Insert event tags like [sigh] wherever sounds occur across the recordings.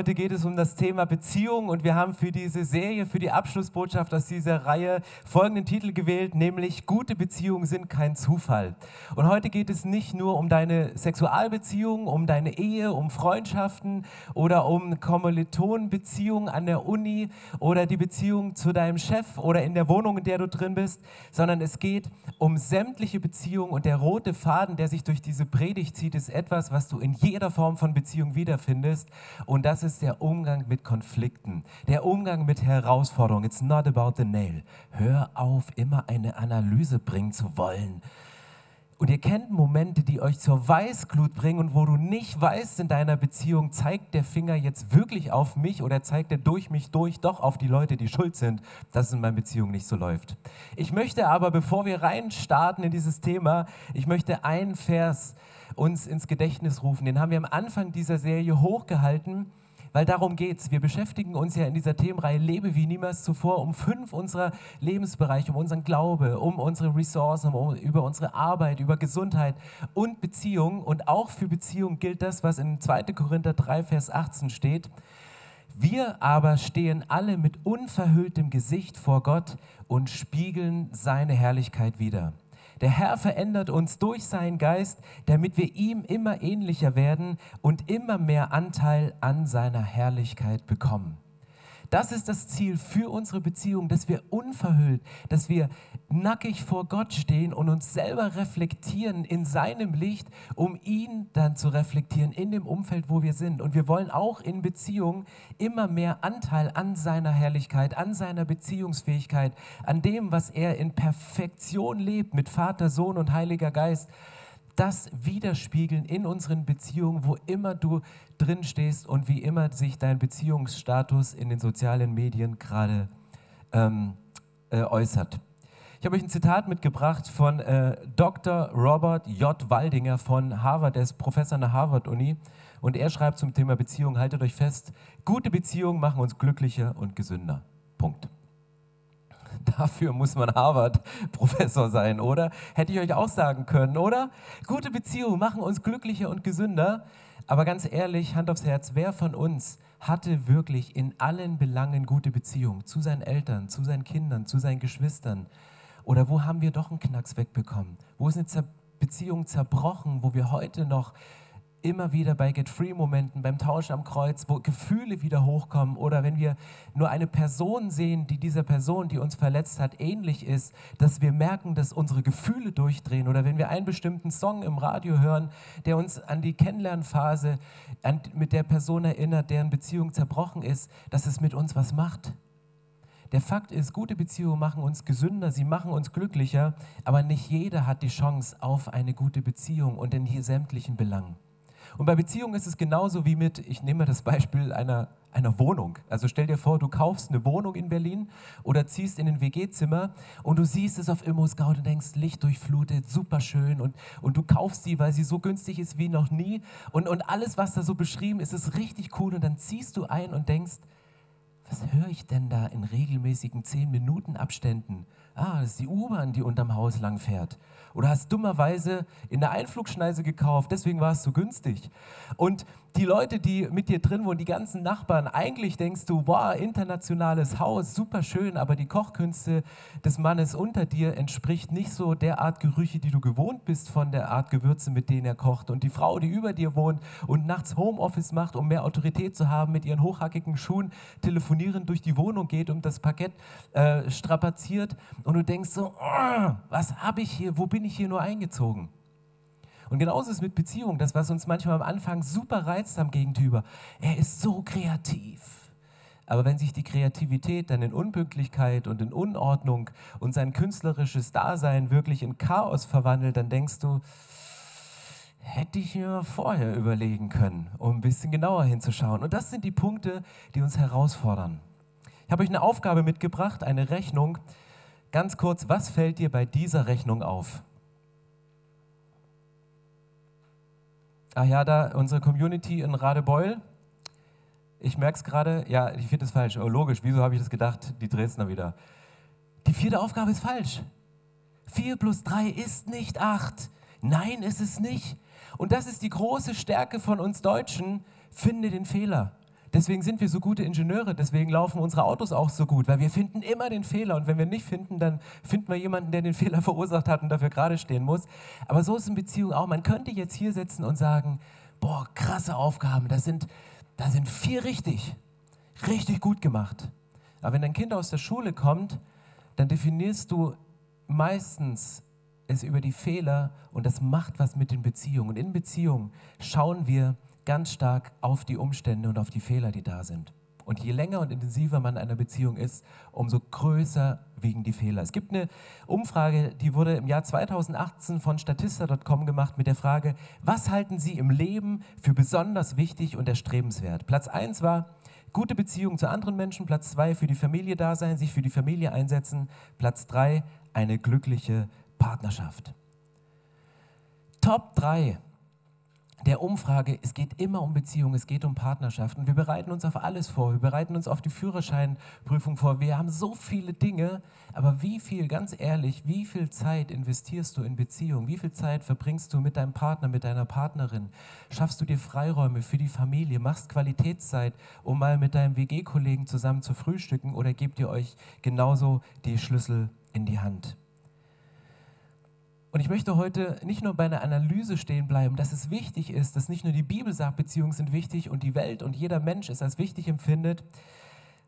Heute geht es um das Thema Beziehung und wir haben für diese Serie, für die Abschlussbotschaft aus dieser Reihe folgenden Titel gewählt, nämlich Gute Beziehungen sind kein Zufall. Und heute geht es nicht nur um deine Sexualbeziehung, um deine Ehe, um Freundschaften oder um Kommilitonenbeziehungen an der Uni oder die Beziehung zu deinem Chef oder in der Wohnung, in der du drin bist, sondern es geht um sämtliche Beziehungen und der rote Faden, der sich durch diese Predigt zieht, ist etwas, was du in jeder Form von Beziehung wiederfindest und das ist ist der Umgang mit Konflikten, der Umgang mit Herausforderungen. It's not about the nail. Hör auf, immer eine Analyse bringen zu wollen. Und ihr kennt Momente, die euch zur Weißglut bringen und wo du nicht weißt in deiner Beziehung, zeigt der Finger jetzt wirklich auf mich oder zeigt er durch mich durch doch auf die Leute, die schuld sind, dass es in meiner Beziehung nicht so läuft. Ich möchte aber, bevor wir reinstarten in dieses Thema, ich möchte einen Vers uns ins Gedächtnis rufen. Den haben wir am Anfang dieser Serie hochgehalten weil darum geht es. Wir beschäftigen uns ja in dieser Themenreihe Lebe wie niemals zuvor um fünf unserer Lebensbereiche, um unseren Glaube, um unsere Ressourcen, um, über unsere Arbeit, über Gesundheit und Beziehung. Und auch für Beziehung gilt das, was in 2. Korinther 3, Vers 18 steht. Wir aber stehen alle mit unverhülltem Gesicht vor Gott und spiegeln seine Herrlichkeit wider. Der Herr verändert uns durch seinen Geist, damit wir ihm immer ähnlicher werden und immer mehr Anteil an seiner Herrlichkeit bekommen. Das ist das Ziel für unsere Beziehung, dass wir unverhüllt, dass wir nackig vor Gott stehen und uns selber reflektieren in seinem Licht, um ihn dann zu reflektieren in dem Umfeld, wo wir sind. Und wir wollen auch in Beziehungen immer mehr Anteil an seiner Herrlichkeit, an seiner Beziehungsfähigkeit, an dem, was er in Perfektion lebt mit Vater, Sohn und Heiliger Geist das widerspiegeln in unseren Beziehungen, wo immer du drin stehst und wie immer sich dein Beziehungsstatus in den sozialen Medien gerade ähm, äh, äußert. Ich habe euch ein Zitat mitgebracht von äh, Dr. Robert J. Waldinger von Harvard, der ist Professor an der Harvard-Uni. Und er schreibt zum Thema Beziehung, haltet euch fest, gute Beziehungen machen uns glücklicher und gesünder. Punkt. [laughs] Dafür muss man Harvard-Professor sein, oder? Hätte ich euch auch sagen können, oder? Gute Beziehungen machen uns glücklicher und gesünder. Aber ganz ehrlich, Hand aufs Herz, wer von uns hatte wirklich in allen Belangen gute Beziehungen zu seinen Eltern, zu seinen Kindern, zu seinen Geschwistern? Oder wo haben wir doch einen Knacks wegbekommen? Wo ist eine Beziehung zerbrochen, wo wir heute noch immer wieder bei Get-Free-Momenten, beim Tausch am Kreuz, wo Gefühle wieder hochkommen oder wenn wir nur eine Person sehen, die dieser Person, die uns verletzt hat, ähnlich ist, dass wir merken, dass unsere Gefühle durchdrehen oder wenn wir einen bestimmten Song im Radio hören, der uns an die Kennenlernphase an, mit der Person erinnert, deren Beziehung zerbrochen ist, dass es mit uns was macht. Der Fakt ist, gute Beziehungen machen uns gesünder, sie machen uns glücklicher, aber nicht jeder hat die Chance auf eine gute Beziehung und in hier sämtlichen Belangen. Und bei Beziehungen ist es genauso wie mit, ich nehme das Beispiel einer, einer Wohnung. Also stell dir vor, du kaufst eine Wohnung in Berlin oder ziehst in ein WG-Zimmer und du siehst es auf Immo Scout und denkst, Licht durchflutet, super schön und, und du kaufst sie, weil sie so günstig ist wie noch nie und, und alles, was da so beschrieben ist, ist richtig cool und dann ziehst du ein und denkst, was höre ich denn da in regelmäßigen 10 Minuten Abständen? Ah, das ist die U-Bahn, die unterm Haus lang fährt oder hast dummerweise in der Einflugschneise gekauft, deswegen war es so günstig. Und die Leute, die mit dir drin wohnen, die ganzen Nachbarn, eigentlich denkst du, wow, internationales Haus, super schön, aber die Kochkünste des Mannes unter dir entspricht nicht so der Art Gerüche, die du gewohnt bist von der Art Gewürze, mit denen er kocht. Und die Frau, die über dir wohnt und nachts Homeoffice macht, um mehr Autorität zu haben, mit ihren hochhackigen Schuhen telefonierend durch die Wohnung geht und das Parkett äh, strapaziert und du denkst so, oh, was habe ich hier, wo bin ich hier nur eingezogen? Und genauso ist es mit Beziehungen, das, was uns manchmal am Anfang super reizt am Gegenüber. Er ist so kreativ. Aber wenn sich die Kreativität dann in Unpünktlichkeit und in Unordnung und sein künstlerisches Dasein wirklich in Chaos verwandelt, dann denkst du, hätte ich mir vorher überlegen können, um ein bisschen genauer hinzuschauen. Und das sind die Punkte, die uns herausfordern. Ich habe euch eine Aufgabe mitgebracht, eine Rechnung. Ganz kurz, was fällt dir bei dieser Rechnung auf? ach ja, da unsere Community in Radebeul. Ich merke es gerade, ja, ich finde es falsch. Oh, logisch, wieso habe ich das gedacht? Die Dresdner wieder. Die vierte Aufgabe ist falsch. 4 plus 3 ist nicht 8. Nein, ist es nicht. Und das ist die große Stärke von uns Deutschen. Finde den Fehler. Deswegen sind wir so gute Ingenieure, deswegen laufen unsere Autos auch so gut, weil wir finden immer den Fehler und wenn wir nicht finden, dann finden wir jemanden, der den [laughs] Fehler verursacht hat und dafür gerade stehen muss. Aber so ist in Beziehung auch. Man könnte jetzt hier sitzen und sagen, boah, krasse Aufgaben, da sind, da sind vier richtig, richtig gut gemacht. Aber wenn dein Kind aus der Schule kommt, dann definierst du meistens es über die Fehler und das macht was mit den Beziehungen. Und in Beziehungen schauen wir, ganz stark auf die Umstände und auf die Fehler, die da sind. Und je länger und intensiver man in einer Beziehung ist, umso größer wiegen die Fehler. Es gibt eine Umfrage, die wurde im Jahr 2018 von Statista.com gemacht mit der Frage, was halten Sie im Leben für besonders wichtig und erstrebenswert? Platz 1 war gute Beziehung zu anderen Menschen, Platz 2 für die Familie da sein, sich für die Familie einsetzen, Platz 3 eine glückliche Partnerschaft. Top 3 der Umfrage, es geht immer um Beziehungen, es geht um Partnerschaften. Wir bereiten uns auf alles vor. Wir bereiten uns auf die Führerscheinprüfung vor. Wir haben so viele Dinge, aber wie viel, ganz ehrlich, wie viel Zeit investierst du in Beziehungen? Wie viel Zeit verbringst du mit deinem Partner, mit deiner Partnerin? Schaffst du dir Freiräume für die Familie? Machst Qualitätszeit, um mal mit deinem WG-Kollegen zusammen zu frühstücken oder gebt ihr euch genauso die Schlüssel in die Hand? Und ich möchte heute nicht nur bei einer Analyse stehen bleiben, dass es wichtig ist, dass nicht nur die Bibel sagt, Beziehungen sind wichtig und die Welt und jeder Mensch es als wichtig empfindet,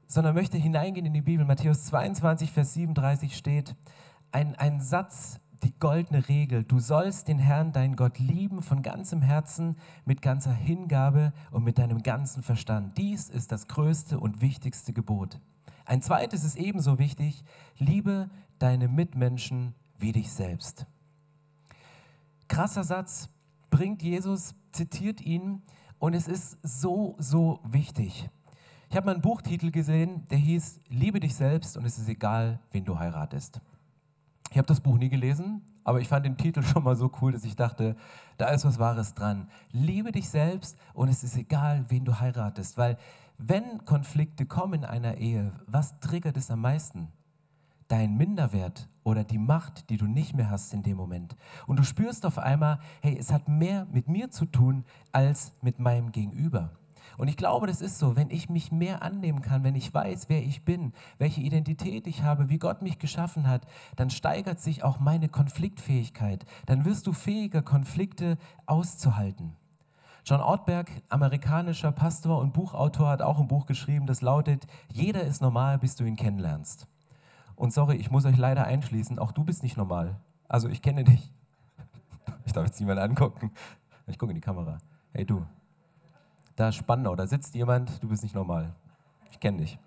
sondern möchte hineingehen in die Bibel. Matthäus 22, Vers 37 steht ein, ein Satz, die goldene Regel. Du sollst den Herrn, deinen Gott, lieben von ganzem Herzen, mit ganzer Hingabe und mit deinem ganzen Verstand. Dies ist das größte und wichtigste Gebot. Ein zweites ist ebenso wichtig, liebe deine Mitmenschen wie dich selbst krasser Satz, bringt Jesus, zitiert ihn und es ist so, so wichtig. Ich habe mal einen Buchtitel gesehen, der hieß Liebe dich selbst und es ist egal, wen du heiratest. Ich habe das Buch nie gelesen, aber ich fand den Titel schon mal so cool, dass ich dachte, da ist was Wahres dran. Liebe dich selbst und es ist egal, wen du heiratest, weil wenn Konflikte kommen in einer Ehe, was triggert es am meisten? Dein Minderwert oder die Macht, die du nicht mehr hast in dem Moment. Und du spürst auf einmal, hey, es hat mehr mit mir zu tun als mit meinem Gegenüber. Und ich glaube, das ist so, wenn ich mich mehr annehmen kann, wenn ich weiß, wer ich bin, welche Identität ich habe, wie Gott mich geschaffen hat, dann steigert sich auch meine Konfliktfähigkeit. Dann wirst du fähiger, Konflikte auszuhalten. John Ortberg, amerikanischer Pastor und Buchautor, hat auch ein Buch geschrieben, das lautet, jeder ist normal, bis du ihn kennenlernst. Und sorry, ich muss euch leider einschließen, auch du bist nicht normal. Also ich kenne dich. [laughs] Ich darf jetzt niemanden angucken. Ich gucke in die Kamera. Hey du, da ist Spannau, da sitzt jemand, du bist nicht normal. Ich kenne dich.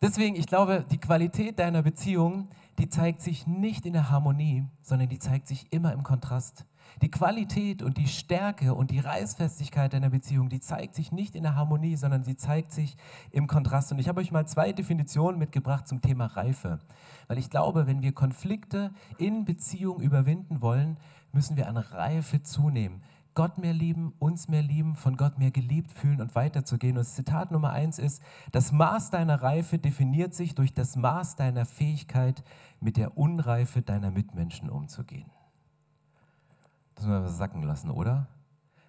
Deswegen, ich glaube, die Qualität deiner Beziehung, die zeigt sich nicht in der Harmonie, sondern die zeigt sich immer im Kontrast. Die Qualität und die Stärke und die Reißfestigkeit einer Beziehung, die zeigt sich nicht in der Harmonie, sondern sie zeigt sich im Kontrast. Und ich habe euch mal zwei Definitionen mitgebracht zum Thema Reife. Weil ich glaube, wenn wir Konflikte in Beziehung überwinden wollen, müssen wir an Reife zunehmen. Gott mehr lieben, uns mehr lieben, von Gott mehr geliebt fühlen und weiterzugehen. Und Zitat Nummer eins ist, das Maß deiner Reife definiert sich durch das Maß deiner Fähigkeit, mit der Unreife deiner Mitmenschen umzugehen. Das müssen wir sacken lassen, oder?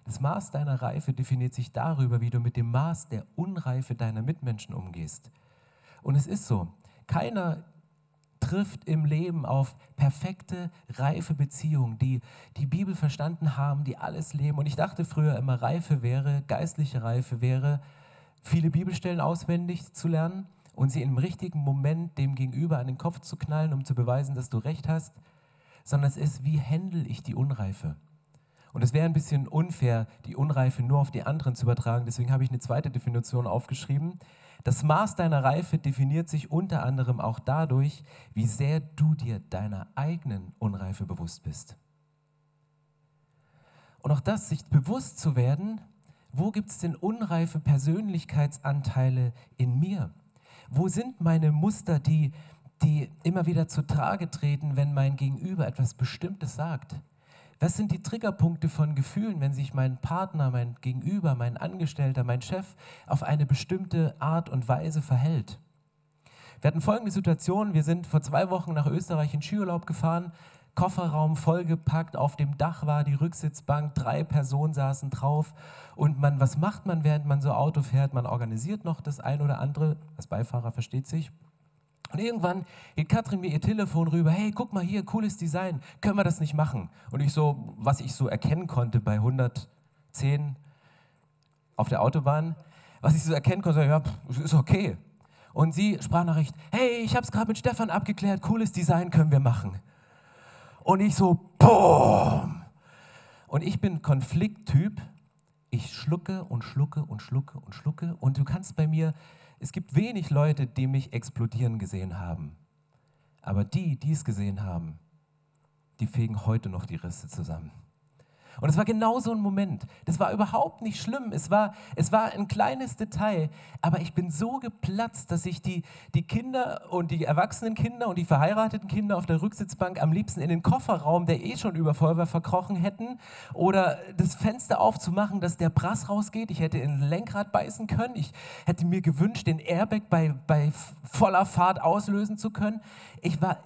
Das Maß deiner Reife definiert sich darüber, wie du mit dem Maß der Unreife deiner Mitmenschen umgehst. Und es ist so, keiner trifft im Leben auf perfekte, reife Beziehungen, die die Bibel verstanden haben, die alles leben. Und ich dachte früher immer, Reife wäre, geistliche Reife wäre, viele Bibelstellen auswendig zu lernen und sie im richtigen Moment dem Gegenüber an den Kopf zu knallen, um zu beweisen, dass du recht hast sondern es ist, wie handle ich die Unreife. Und es wäre ein bisschen unfair, die Unreife nur auf die anderen zu übertragen. Deswegen habe ich eine zweite Definition aufgeschrieben. Das Maß deiner Reife definiert sich unter anderem auch dadurch, wie sehr du dir deiner eigenen Unreife bewusst bist. Und auch das, sich bewusst zu werden, wo gibt es denn unreife Persönlichkeitsanteile in mir? Wo sind meine Muster, die die immer wieder zutage treten, wenn mein Gegenüber etwas Bestimmtes sagt. Was sind die Triggerpunkte von Gefühlen, wenn sich mein Partner, mein Gegenüber, mein Angestellter, mein Chef auf eine bestimmte Art und Weise verhält? Wir hatten folgende Situation. Wir sind vor zwei Wochen nach Österreich in Skiurlaub gefahren. Kofferraum vollgepackt, auf dem Dach war die Rücksitzbank, drei Personen saßen drauf. Und man, was macht man, während man so Auto fährt? Man organisiert noch das ein oder andere, als Beifahrer versteht sich. Und irgendwann geht Katrin mir ihr Telefon rüber, hey, guck mal hier, cooles Design, können wir das nicht machen? Und ich so, was ich so erkennen konnte bei 110 auf der Autobahn, was ich so erkennen konnte, ja, ist okay. Und sie Sprachnachricht, hey, ich habe es gerade mit Stefan abgeklärt, cooles Design können wir machen. Und ich so, boom. Und ich bin Konflikttyp. Ich schlucke und schlucke und schlucke und schlucke. Und du kannst bei mir, es gibt wenig Leute, die mich explodieren gesehen haben. Aber die, die es gesehen haben, die fegen heute noch die Risse zusammen. Und es war genau so ein Moment. Das war überhaupt nicht schlimm. Es war, es war ein kleines Detail. Aber ich bin so geplatzt, dass ich die, die Kinder und die erwachsenen Kinder und die verheirateten Kinder auf der Rücksitzbank am liebsten in den Kofferraum, der eh schon übervoll war, verkrochen hätten. Oder das Fenster aufzumachen, dass der Brass rausgeht. Ich hätte ins Lenkrad beißen können. Ich hätte mir gewünscht, den Airbag bei, bei voller Fahrt auslösen zu können. Ich war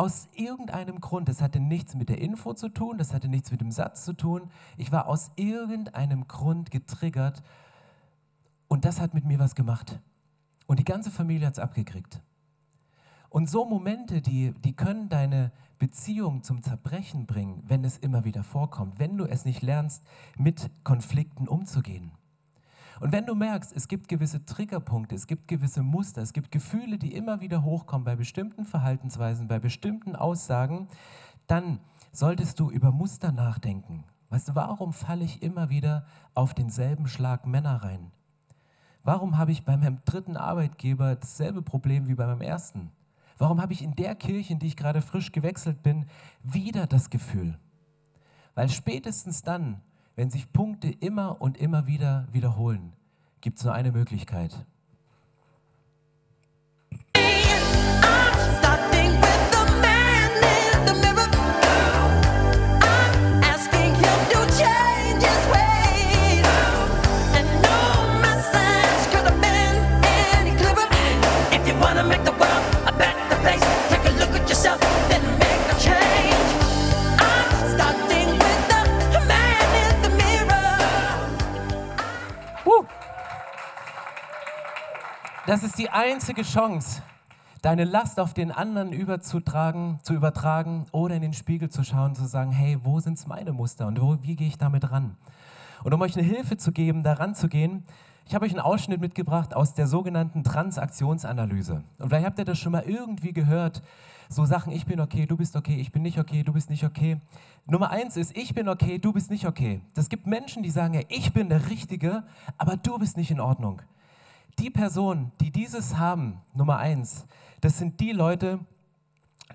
aus irgendeinem Grund, das hatte nichts mit der Info zu tun, das hatte nichts mit dem Satz zu tun, ich war aus irgendeinem Grund getriggert und das hat mit mir was gemacht. Und die ganze Familie hat es abgekriegt. Und so Momente, die, die können deine Beziehung zum Zerbrechen bringen, wenn es immer wieder vorkommt, wenn du es nicht lernst, mit Konflikten umzugehen. Und wenn du merkst, es gibt gewisse Triggerpunkte, es gibt gewisse Muster, es gibt Gefühle, die immer wieder hochkommen bei bestimmten Verhaltensweisen, bei bestimmten Aussagen, dann solltest du über Muster nachdenken. Weißt du, warum falle ich immer wieder auf denselben Schlag Männer rein? Warum habe ich bei meinem dritten Arbeitgeber dasselbe Problem wie bei meinem ersten? Warum habe ich in der Kirche, in die ich gerade frisch gewechselt bin, wieder das Gefühl? Weil spätestens dann, wenn sich Punkte immer und immer wieder wiederholen, gibt es nur eine Möglichkeit. Das ist die einzige Chance, deine Last auf den anderen überzutragen, zu übertragen oder in den Spiegel zu schauen, zu sagen, hey, wo sind meine Muster und wo, wie gehe ich damit ran? Und um euch eine Hilfe zu geben, daran zu gehen, ich habe euch einen Ausschnitt mitgebracht aus der sogenannten Transaktionsanalyse. Und vielleicht habt ihr das schon mal irgendwie gehört. So Sachen, ich bin okay, du bist okay, ich bin nicht okay, du bist nicht okay. Nummer eins ist, ich bin okay, du bist nicht okay. Das gibt Menschen, die sagen, ja, ich bin der Richtige, aber du bist nicht in Ordnung die Personen, die dieses haben, Nummer eins, das sind die Leute,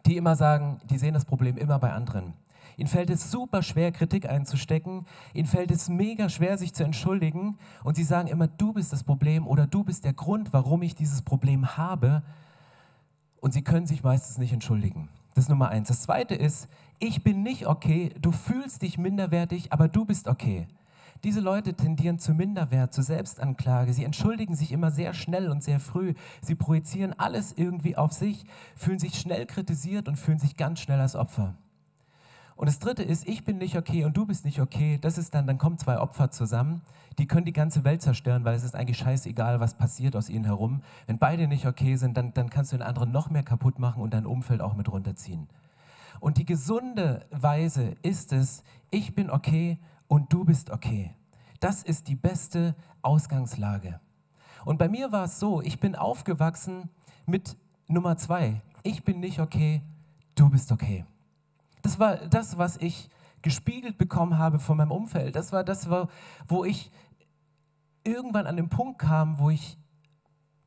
die immer sagen, die sehen das Problem immer bei anderen. Ihnen fällt es super schwer, Kritik einzustecken. Ihnen fällt es mega schwer, sich zu entschuldigen. Und sie sagen immer, du bist das Problem oder du bist der Grund, warum ich dieses Problem habe. Und sie können sich meistens nicht entschuldigen. Das ist Nummer eins. Das zweite ist, ich bin nicht okay, du fühlst dich minderwertig, aber du bist okay. Diese Leute tendieren zu Minderwert, zu Selbstanklage. Sie entschuldigen sich immer sehr schnell und sehr früh. Sie projizieren alles irgendwie auf sich, fühlen sich schnell kritisiert und fühlen sich ganz schnell als Opfer. Und das dritte ist, ich bin nicht okay und du bist nicht okay. Das ist dann, dann kommen zwei Opfer zusammen, die können die ganze Welt zerstören, weil es ist eigentlich scheißegal, was passiert aus ihnen herum. Wenn beide nicht okay sind, dann, dann kannst du den anderen noch mehr kaputt machen und dein Umfeld auch mit runterziehen. Und die gesunde Weise ist es, ich bin okay und du bist okay. Das ist die beste Ausgangslage. Und bei mir war es so, ich bin aufgewachsen mit Nummer zwei. Ich bin nicht okay, du bist okay. Das war das, was ich gespiegelt bekommen habe von meinem Umfeld. Das war das, wo ich irgendwann an den Punkt kam, wo ich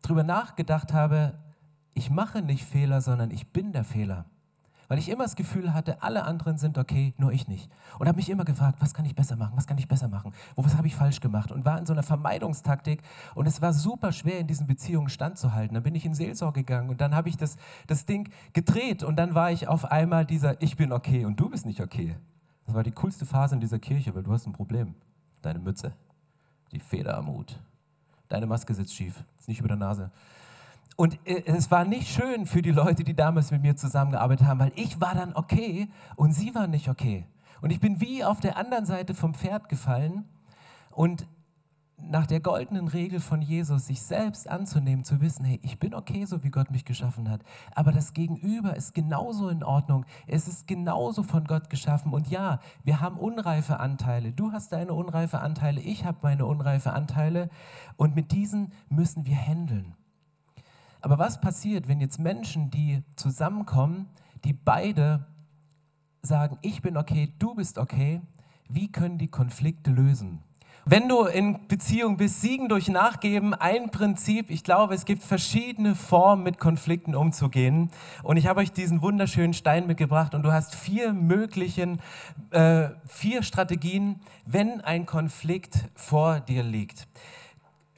darüber nachgedacht habe, ich mache nicht Fehler, sondern ich bin der Fehler weil ich immer das Gefühl hatte, alle anderen sind okay, nur ich nicht. Und habe mich immer gefragt, was kann ich besser machen, was kann ich besser machen, wo was habe ich falsch gemacht und war in so einer Vermeidungstaktik und es war super schwer in diesen Beziehungen standzuhalten. Dann bin ich in Seelsorge gegangen und dann habe ich das, das Ding gedreht und dann war ich auf einmal dieser, ich bin okay und du bist nicht okay. Das war die coolste Phase in dieser Kirche, weil du hast ein Problem. Deine Mütze, die Feder am Hut. Deine Maske sitzt schief, ist nicht über der Nase. Und äh, es war nicht schön für die Leute, die damals mit mir zusammengearbeitet haben, weil ich war dann okay und sie waren nicht okay. Und ich bin wie auf der anderen Seite vom Pferd gefallen. Und nach der goldenen Regel von Jesus, sich selbst anzunehmen, zu wissen, hey, ich bin okay, so wie Gott mich geschaffen hat, aber das Gegenüber ist genauso in Ordnung, es ist genauso von Gott geschaffen. Und ja, wir haben unreife Anteile, du hast deine unreife Anteile, ich habe meine unreife Anteile. Und mit diesen müssen wir handeln. Aber was passiert, wenn jetzt Menschen, die zusammenkommen, die beide sagen, ich bin okay, du bist okay, wie können die Konflikte lösen? Wenn du in Beziehung bist, siegen durch Nachgeben, ein Prinzip. Ich glaube, es gibt verschiedene Formen, mit Konflikten umzugehen. Und ich habe euch diesen wunderschönen Stein mitgebracht und du hast vier möglichen, äh, vier Strategien, wenn ein Konflikt vor dir liegt.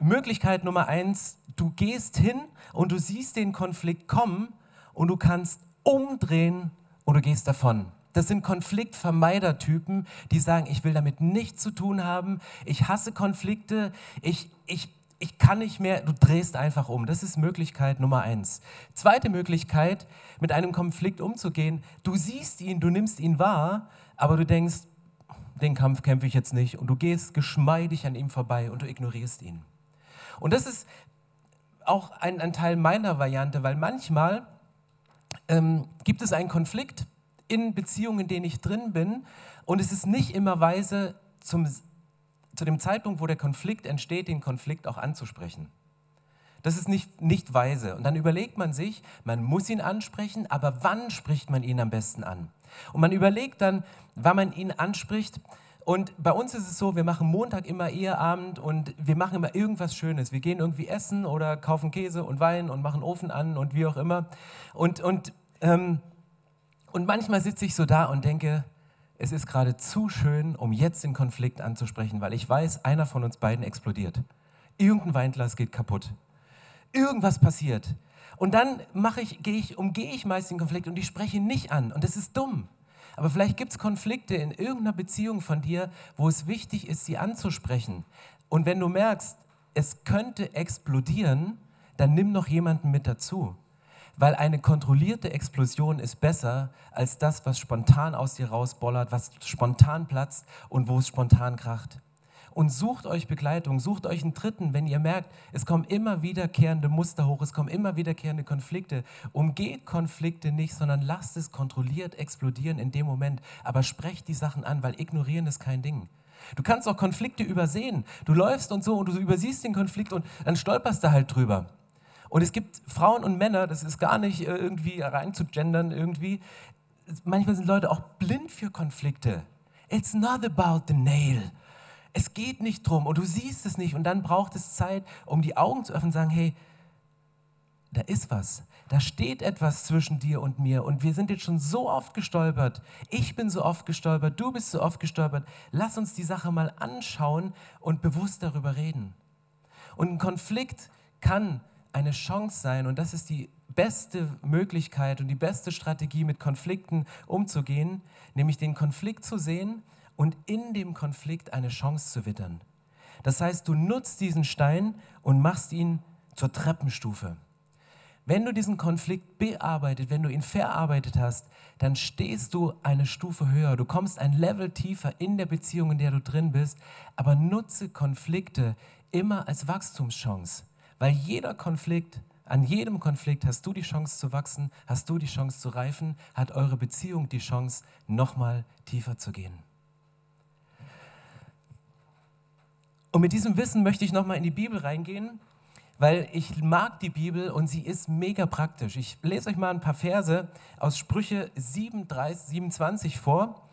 Möglichkeit Nummer eins, du gehst hin und du siehst den Konflikt kommen und du kannst umdrehen und du gehst davon. Das sind Konfliktvermeidertypen, die sagen, ich will damit nichts zu tun haben, ich hasse Konflikte, ich, ich, ich kann nicht mehr, du drehst einfach um. Das ist Möglichkeit Nummer eins. Zweite Möglichkeit, mit einem Konflikt umzugehen, du siehst ihn, du nimmst ihn wahr, aber du denkst, den Kampf kämpfe ich jetzt nicht und du gehst geschmeidig an ihm vorbei und du ignorierst ihn. Und das ist auch ein, ein Teil meiner Variante, weil manchmal ähm, gibt es einen Konflikt in Beziehungen, in denen ich drin bin und es ist nicht immer weise, zum, zu dem Zeitpunkt, wo der Konflikt entsteht, den Konflikt auch anzusprechen. Das ist nicht, nicht weise. Und dann überlegt man sich, man muss ihn ansprechen, aber wann spricht man ihn am besten an? Und man überlegt dann, wann man ihn anspricht. Und bei uns ist es so, wir machen Montag immer Eheabend und wir machen immer irgendwas Schönes. Wir gehen irgendwie essen oder kaufen Käse und Wein und machen Ofen an und wie auch immer. Und, und ähm, und manchmal sitze ich so da und denke, es ist gerade zu schön, um jetzt den Konflikt anzusprechen, weil ich weiß, einer von uns beiden explodiert. Irgendein Weinglas geht kaputt. Irgendwas passiert. Und dann mache ich, gehe ich, umgehe ich meist den Konflikt und ich spreche nicht an. Und das ist dumm. Aber vielleicht gibt es Konflikte in irgendeiner Beziehung von dir, wo es wichtig ist, sie anzusprechen. Und wenn du merkst, es könnte explodieren, dann nimm noch jemanden mit dazu weil eine kontrollierte Explosion ist besser als das, was spontan aus dir rausbollert, was spontan platzt und wo es spontan kracht. Und sucht euch Begleitung, sucht euch einen Dritten, wenn ihr merkt, es kommen immer wiederkehrende Muster hoch, es kommen immer wiederkehrende Konflikte. Umgeht Konflikte nicht, sondern lasst es kontrolliert explodieren in dem Moment. Aber sprecht die Sachen an, weil ignorieren ist kein Ding. Du kannst auch Konflikte übersehen. Du läufst und so und du übersiehst den Konflikt und dann stolperst du halt drüber. Und es gibt Frauen und Männer, das ist gar nicht äh, irgendwie rein zu gendern irgendwie. Manchmal sind Leute auch blind für Konflikte. It's not about the nail. Es geht nicht drum und du siehst es nicht und dann braucht es Zeit, um die Augen zu öffnen und sagen, hey, da ist was. Da steht etwas zwischen dir und mir und wir sind jetzt schon so oft gestolpert. Ich bin so oft gestolpert, du bist so oft gestolpert. Lass uns die Sache mal anschauen und bewusst darüber reden. Und ein Konflikt kann eine Chance sein und das ist die beste Möglichkeit und die beste Strategie, mit Konflikten umzugehen, nämlich den Konflikt zu sehen und in dem Konflikt eine Chance zu wittern. Das heißt, du nutzt diesen Stein und machst ihn zur Treppenstufe. Wenn du diesen Konflikt bearbeitet, wenn du ihn verarbeitet hast, dann stehst du eine Stufe höher. Du kommst ein Level tiefer in der Beziehung, in der du drin bist. Aber nutze Konflikte immer als Wachstumschance. Weil jeder Konflikt, an jedem Konflikt hast du die Chance zu wachsen, hast du die Chance zu reifen, hat eure Beziehung die Chance, nochmal tiefer zu gehen. Und mit diesem Wissen möchte ich nochmal in die Bibel reingehen, weil ich mag die Bibel und sie ist mega praktisch. Ich lese euch mal ein paar Verse aus Sprüche 37, 27 vor.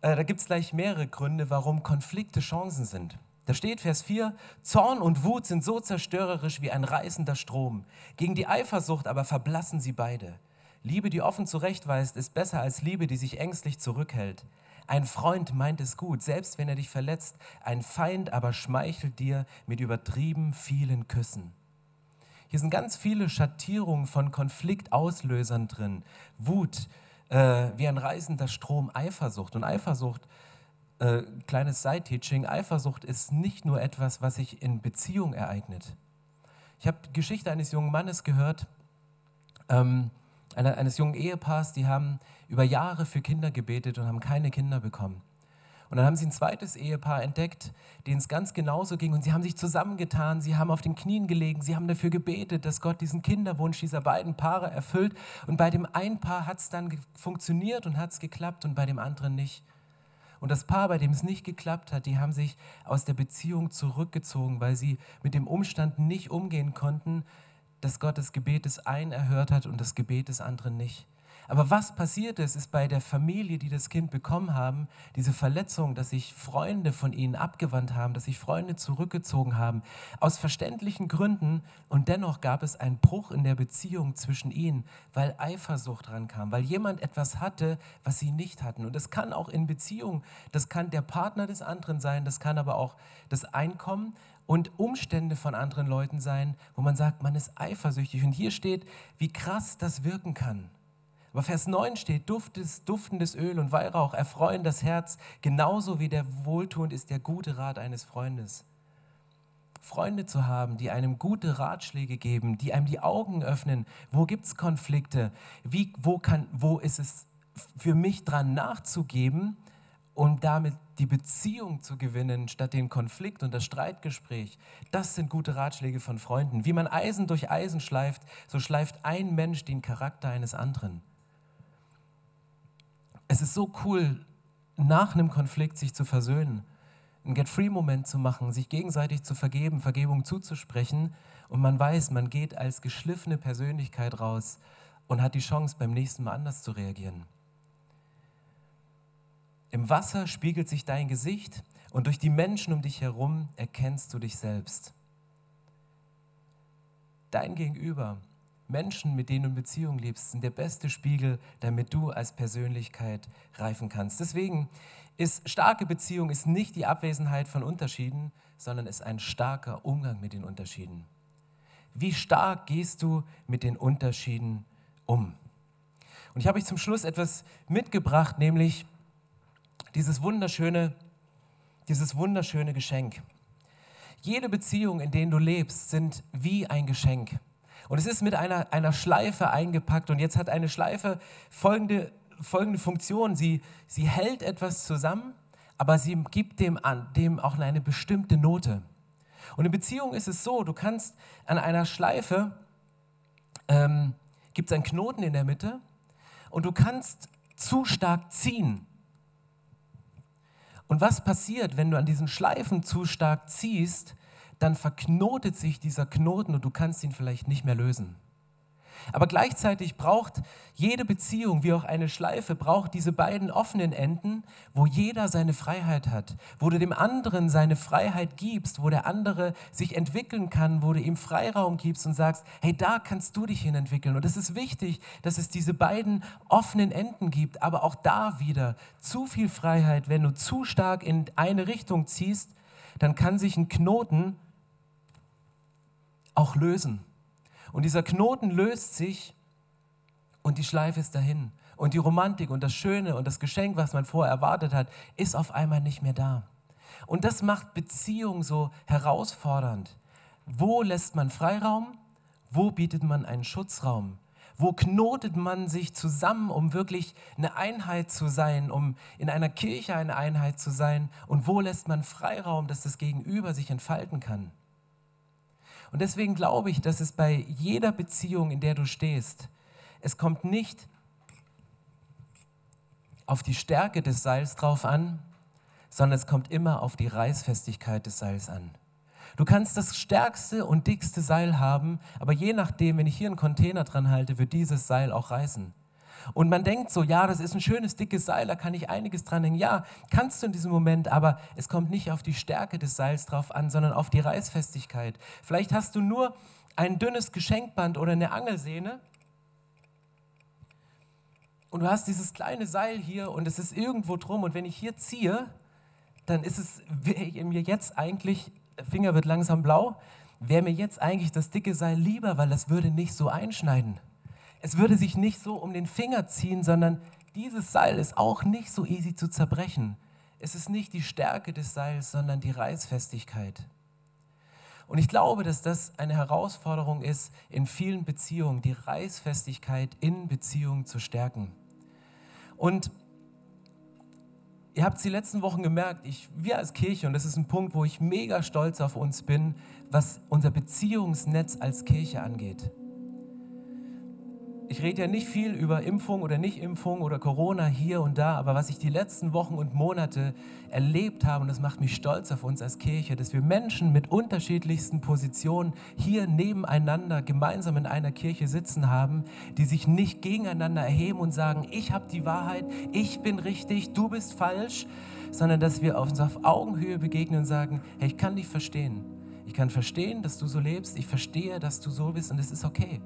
Äh, da gibt es gleich mehrere Gründe, warum Konflikte Chancen sind. Da steht Vers 4, Zorn und Wut sind so zerstörerisch wie ein reißender Strom. Gegen die Eifersucht aber verblassen sie beide. Liebe, die offen zurechtweist, ist besser als Liebe, die sich ängstlich zurückhält. Ein Freund meint es gut, selbst wenn er dich verletzt. Ein Feind aber schmeichelt dir mit übertrieben vielen Küssen. Hier sind ganz viele Schattierungen von Konfliktauslösern drin. Wut, äh, wie ein reißender Strom Eifersucht. Und Eifersucht, äh, kleines Side-Teaching, Eifersucht ist nicht nur etwas, was sich in Beziehung ereignet. Ich habe die Geschichte eines jungen Mannes gehört, ähm, eines jungen Ehepaars, die haben über Jahre für Kinder gebetet und haben keine Kinder bekommen. Und dann haben sie ein zweites Ehepaar entdeckt, denen es ganz genauso ging. Und sie haben sich zusammengetan, sie haben auf den Knien gelegen, sie haben dafür gebetet, dass Gott diesen Kinderwunsch dieser beiden Paare erfüllt. Und bei dem einen Paar hat es dann funktioniert und hat es geklappt und bei dem anderen nicht. Und das Paar, bei dem es nicht geklappt hat, die haben sich aus der Beziehung zurückgezogen, weil sie mit dem Umstand nicht umgehen konnten, dass Gott das Gebet des einen erhört hat und das Gebet des anderen nicht. Aber was passiert ist, ist bei der Familie, die das Kind bekommen haben, diese Verletzung, dass sich Freunde von ihnen abgewandt haben, dass sich Freunde zurückgezogen haben, aus verständlichen Gründen. Und dennoch gab es einen Bruch in der Beziehung zwischen ihnen, weil Eifersucht rankam, weil jemand etwas hatte, was sie nicht hatten. Und das kann auch in Beziehungen, das kann der Partner des anderen sein, das kann aber auch das Einkommen, und Umstände von anderen Leuten sein, wo man sagt, man ist eifersüchtig. Und hier steht, wie krass das wirken kann. Aber Vers 9 steht, duftes, duftendes Öl und Weihrauch erfreuen das Herz, genauso wie der wohltuend ist der gute Rat eines Freundes. Freunde zu haben, die einem gute Ratschläge geben, die einem die Augen öffnen. Wo gibt es Konflikte? Wie, wo, kann, wo ist es für mich dran nachzugeben, um damit die Beziehung zu gewinnen, statt den Konflikt und das Streitgespräch. Das sind gute Ratschläge von Freunden. Wie man Eisen durch Eisen schleift, so schleift ein Mensch den Charakter eines anderen es ist so cool, nach einem Konflikt sich zu versöhnen, einen Get-Free-Moment zu machen, sich gegenseitig zu vergeben, Vergebung zuzusprechen und man weiß, man geht als geschliffene Persönlichkeit raus und hat die Chance, beim nächsten Mal anders zu reagieren. Im Wasser spiegelt sich dein Gesicht und durch die Menschen um dich herum erkennst du dich selbst. Dein Gegenüber Menschen, mit denen du in Beziehung lebst, sind der beste Spiegel, damit du als Persönlichkeit reifen kannst. Deswegen ist starke Beziehung ist nicht die Abwesenheit von Unterschieden, sondern ist ein starker Umgang mit den Unterschieden. Wie stark gehst du mit den Unterschieden um? Und ich habe euch zum Schluss etwas mitgebracht, nämlich dieses wunderschöne, dieses wunderschöne Geschenk. Jede Beziehung, in der du lebst, sind wie ein Geschenk. Und es ist mit einer, einer Schleife eingepackt. Und jetzt hat eine Schleife folgende, folgende Funktion. Sie, sie hält etwas zusammen, aber sie gibt dem, an, dem auch eine bestimmte Note. Und in Beziehung ist es so, du kannst an einer Schleife, ähm, gibt es einen Knoten in der Mitte und du kannst zu stark ziehen. Und was passiert, wenn du an diesen Schleifen zu stark ziehst? dann verknotet sich dieser Knoten und du kannst ihn vielleicht nicht mehr lösen. Aber gleichzeitig braucht jede Beziehung, wie auch eine Schleife, braucht diese beiden offenen Enden, wo jeder seine Freiheit hat, wo du dem anderen seine Freiheit gibst, wo der andere sich entwickeln kann, wo du ihm Freiraum gibst und sagst, hey, da kannst du dich hin entwickeln. Und es ist wichtig, dass es diese beiden offenen Enden gibt, aber auch da wieder zu viel Freiheit, wenn du zu stark in eine Richtung ziehst, dann kann sich ein Knoten auch lösen. Und dieser Knoten löst sich und die Schleife ist dahin. Und die Romantik und das Schöne und das Geschenk, was man vorher erwartet hat, ist auf einmal nicht mehr da. Und das macht Beziehung so herausfordernd. Wo lässt man Freiraum? Wo bietet man einen Schutzraum? Wo knotet man sich zusammen, um wirklich eine Einheit zu sein, um in einer Kirche eine Einheit zu sein? Und wo lässt man Freiraum, dass das Gegenüber sich entfalten kann? Und deswegen glaube ich, dass es bei jeder Beziehung, in der du stehst, es kommt nicht auf die Stärke des Seils drauf an, sondern es kommt immer auf die Reißfestigkeit des Seils an. Du kannst das stärkste und dickste Seil haben, aber je nachdem, wenn ich hier einen Container dran halte, wird dieses Seil auch reißen. Und man denkt so, ja, das ist ein schönes, dickes Seil, da kann ich einiges dran hängen. Ja, kannst du in diesem Moment, aber es kommt nicht auf die Stärke des Seils drauf an, sondern auf die Reißfestigkeit. Vielleicht hast du nur ein dünnes Geschenkband oder eine Angelsehne und du hast dieses kleine Seil hier und es ist irgendwo drum und wenn ich hier ziehe, dann ist es mir jetzt eigentlich, Finger wird langsam blau, wäre mir jetzt eigentlich das dicke Seil lieber, weil das würde nicht so einschneiden es würde sich nicht so um den Finger ziehen, sondern dieses Seil ist auch nicht so easy zu zerbrechen. Es ist nicht die Stärke des Seils, sondern die Reißfestigkeit. Und ich glaube, dass das eine Herausforderung ist, in vielen Beziehungen die Reißfestigkeit in Beziehungen zu stärken. Und ihr habt es die letzten Wochen gemerkt, ich, wir als Kirche, und das ist ein Punkt, wo ich mega stolz auf uns bin, was unser Beziehungsnetz als Kirche angeht ich rede ja nicht viel über Impfung oder Nicht-Impfung oder Corona hier und da, aber was ich die letzten Wochen und Monate erlebt habe, und das macht mich stolz auf uns als Kirche, dass wir Menschen mit unterschiedlichsten Positionen hier nebeneinander gemeinsam in einer Kirche sitzen haben, die sich nicht gegeneinander erheben und sagen, ich habe die Wahrheit, ich bin richtig, du bist falsch, sondern dass wir uns auf Augenhöhe begegnen und sagen, hey, ich kann dich verstehen. Ich kann verstehen, dass du so lebst, ich verstehe, dass du so bist und es ist okay.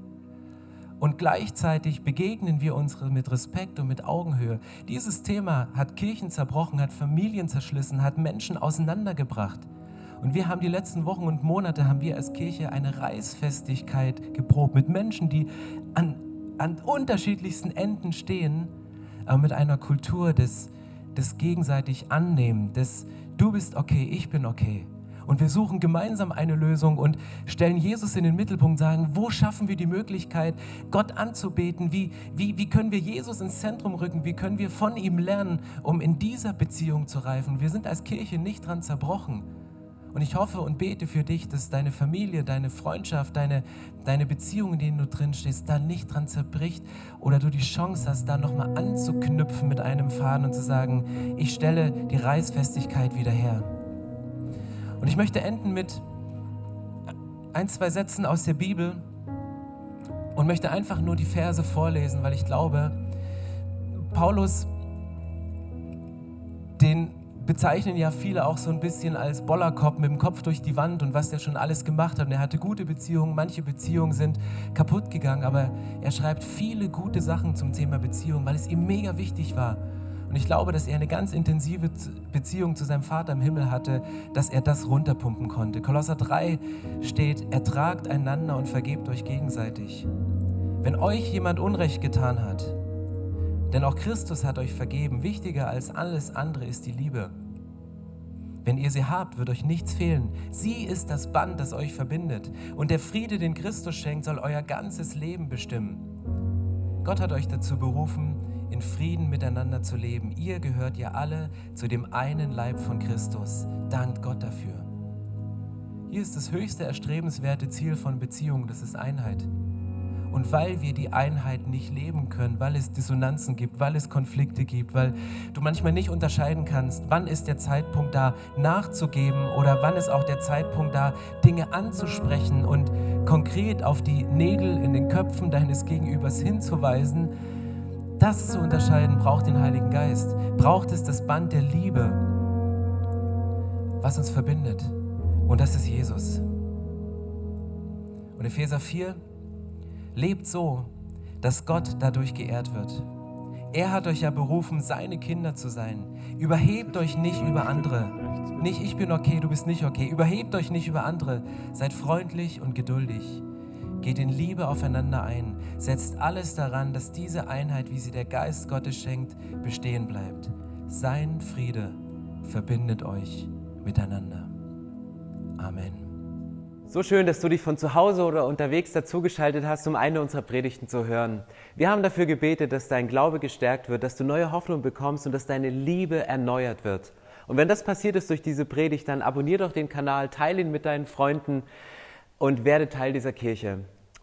Und gleichzeitig begegnen wir uns mit Respekt und mit Augenhöhe. Dieses Thema hat Kirchen zerbrochen, hat Familien zerschlissen, hat Menschen auseinandergebracht. Und wir haben die letzten Wochen und Monate, haben wir als Kirche eine Reißfestigkeit geprobt mit Menschen, die an, an unterschiedlichsten Enden stehen, aber mit einer Kultur des, des gegenseitig Annehmen, des Du bist okay, ich bin okay. Und wir suchen gemeinsam eine Lösung und stellen Jesus in den Mittelpunkt, sagen, wo schaffen wir die Möglichkeit, Gott anzubeten? Wie, wie, wie können wir Jesus ins Zentrum rücken? Wie können wir von ihm lernen, um in dieser Beziehung zu reifen? Wir sind als Kirche nicht dran zerbrochen. Und ich hoffe und bete für dich, dass deine Familie, deine Freundschaft, deine, deine Beziehung, in denen du drin stehst, da nicht dran zerbricht oder du die Chance hast, da nochmal anzuknüpfen mit einem Faden und zu sagen, ich stelle die Reißfestigkeit wieder her. Und ich möchte enden mit ein, zwei Sätzen aus der Bibel und möchte einfach nur die Verse vorlesen, weil ich glaube, Paulus, den bezeichnen ja viele auch so ein bisschen als Bollerkopf mit dem Kopf durch die Wand und was der schon alles gemacht hat. Und er hatte gute Beziehungen, manche Beziehungen sind kaputt gegangen, aber er schreibt viele gute Sachen zum Thema Beziehung, weil es ihm mega wichtig war. Und ich glaube, dass er eine ganz intensive Beziehung zu seinem Vater im Himmel hatte, dass er das runterpumpen konnte. Kolosser 3 steht, ertragt einander und vergebt euch gegenseitig. Wenn euch jemand Unrecht getan hat, denn auch Christus hat euch vergeben, wichtiger als alles andere ist die Liebe. Wenn ihr sie habt, wird euch nichts fehlen. Sie ist das Band, das euch verbindet. Und der Friede, den Christus schenkt, soll euer ganzes Leben bestimmen. Gott hat euch dazu berufen, in Frieden miteinander zu leben. Ihr gehört ja alle zu dem einen Leib von Christus. Dankt Gott dafür. Hier ist das höchste erstrebenswerte Ziel von Beziehungen, das ist Einheit. Und weil wir die Einheit nicht leben können, weil es Dissonanzen gibt, weil es Konflikte gibt, weil du manchmal nicht unterscheiden kannst, wann ist der Zeitpunkt da, nachzugeben oder wann ist auch der Zeitpunkt da, Dinge anzusprechen und konkret auf die Nägel in den Köpfen deines Gegenübers hinzuweisen, das zu unterscheiden braucht den Heiligen Geist, braucht es das Band der Liebe, was uns verbindet. Und das ist Jesus. Und Epheser 4 lebt so, dass Gott dadurch geehrt wird. Er hat euch ja berufen, seine Kinder zu sein. Überhebt euch nicht über andere. Nicht ich bin okay, du bist nicht okay. Überhebt euch nicht über andere. Seid freundlich und geduldig. Geht in Liebe aufeinander ein. Setzt alles daran, dass diese Einheit, wie sie der Geist Gottes schenkt, bestehen bleibt. Sein Friede verbindet euch miteinander. Amen. So schön, dass du dich von zu Hause oder unterwegs dazugeschaltet hast, um eine unserer Predigten zu hören. Wir haben dafür gebetet, dass dein Glaube gestärkt wird, dass du neue Hoffnung bekommst und dass deine Liebe erneuert wird. Und wenn das passiert ist durch diese Predigt, dann abonnier doch den Kanal, teile ihn mit deinen Freunden und werde Teil dieser Kirche.